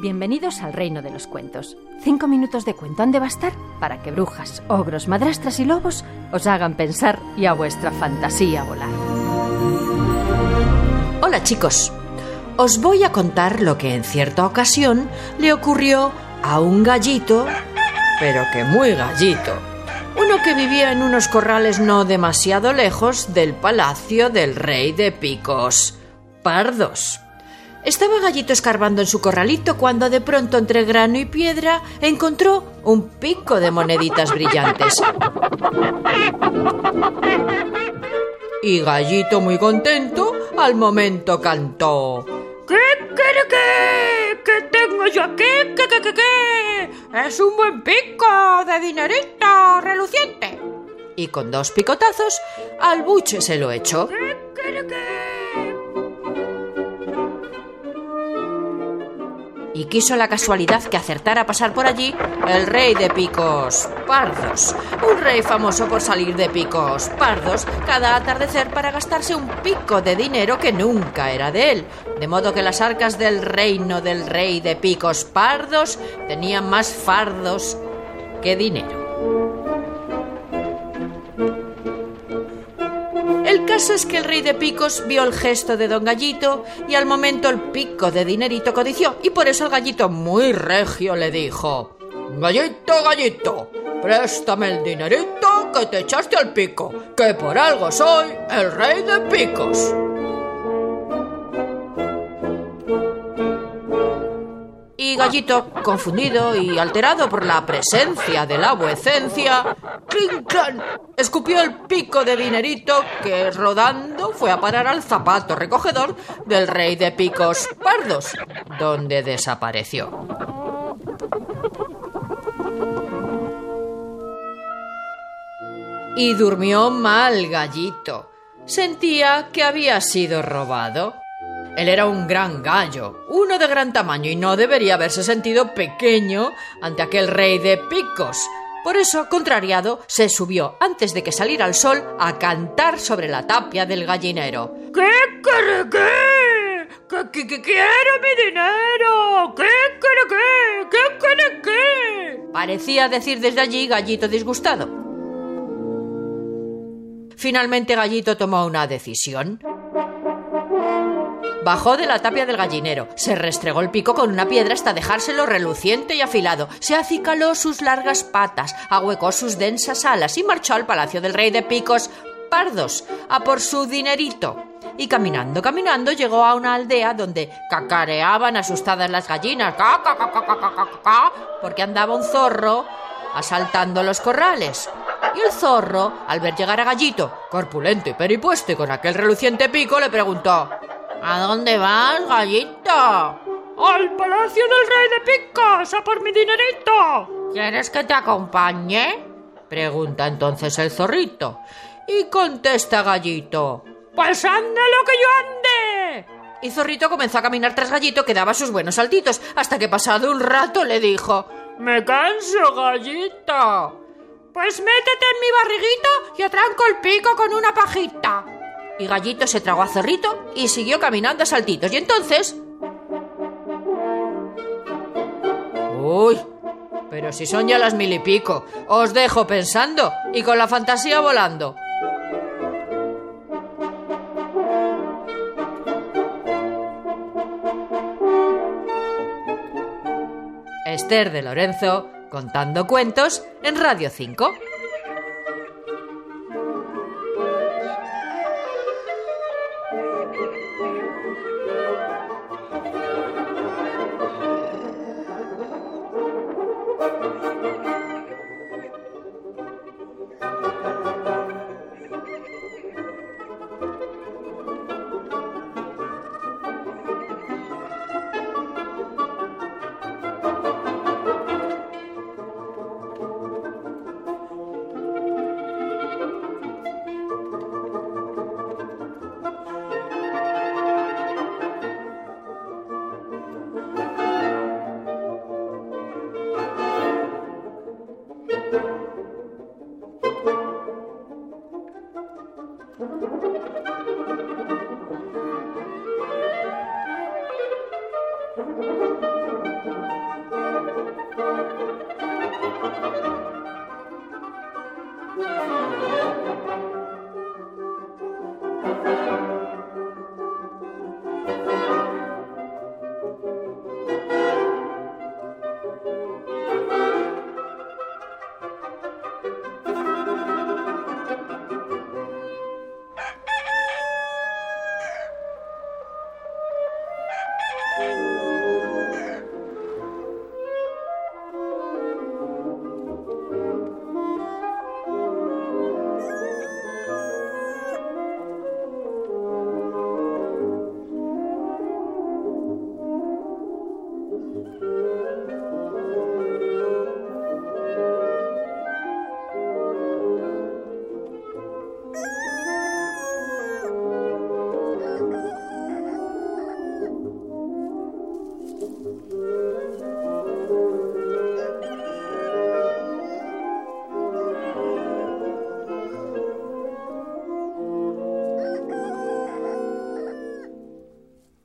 Bienvenidos al reino de los cuentos. Cinco minutos de cuento han de bastar para que brujas, ogros, madrastras y lobos os hagan pensar y a vuestra fantasía volar. Hola chicos, os voy a contar lo que en cierta ocasión le ocurrió a un gallito, pero que muy gallito. Uno que vivía en unos corrales no demasiado lejos del palacio del rey de picos, Pardos. Estaba Gallito escarbando en su corralito cuando de pronto entre grano y piedra encontró un pico de moneditas brillantes. Y Gallito muy contento al momento cantó. ¿Qué quiere que? ¿Qué tengo yo aquí? ¿Qué, qué, qué, qué? Es un buen pico de dinerito reluciente. Y con dos picotazos al buche se lo echó. ¿Qué quiere que? Y quiso la casualidad que acertara a pasar por allí el rey de picos pardos, un rey famoso por salir de picos pardos cada atardecer para gastarse un pico de dinero que nunca era de él, de modo que las arcas del reino del rey de picos pardos tenían más fardos que dinero. Caso es que el rey de picos vio el gesto de don Gallito y al momento el pico de dinerito codició y por eso el gallito muy regio le dijo Gallito, gallito, préstame el dinerito que te echaste al pico, que por algo soy el rey de picos. Gallito, confundido y alterado por la presencia de la vuecencia, ¡clink, clan! escupió el pico de dinerito que, rodando, fue a parar al zapato recogedor del rey de picos pardos, donde desapareció. Y durmió mal Gallito. Sentía que había sido robado. Él era un gran gallo, uno de gran tamaño, y no debería haberse sentido pequeño ante aquel rey de picos. Por eso, contrariado, se subió antes de que saliera el sol a cantar sobre la tapia del gallinero. ¿Qué quiere qué? ¿Qué, qué, qué quiere mi dinero? ¿Qué quiere qué? ¿Qué quiere qué? Parecía decir desde allí Gallito disgustado. Finalmente Gallito tomó una decisión. Bajó de la tapia del gallinero, se restregó el pico con una piedra hasta dejárselo reluciente y afilado, se acicaló sus largas patas, ahuecó sus densas alas y marchó al palacio del rey de picos pardos a por su dinerito. Y caminando, caminando, llegó a una aldea donde cacareaban asustadas las gallinas, ca, ca, ca, porque andaba un zorro asaltando los corrales. Y el zorro, al ver llegar a Gallito, corpulento y peripuesto y con aquel reluciente pico, le preguntó ¿A dónde vas, gallito? ¡Al palacio del rey de picos! ¡A por mi dinerito! ¿Quieres que te acompañe? Pregunta entonces el zorrito. Y contesta Gallito. ¡Pues ande lo que yo ande! Y Zorrito comenzó a caminar tras Gallito que daba sus buenos saltitos, hasta que pasado un rato le dijo Me canso, gallito. Pues métete en mi barriguita y atranco el pico con una pajita. Y Gallito se tragó a Zorrito y siguió caminando a saltitos. Y entonces... Uy, pero si son ya las mil y pico. Os dejo pensando y con la fantasía volando. Esther de Lorenzo contando cuentos en Radio 5.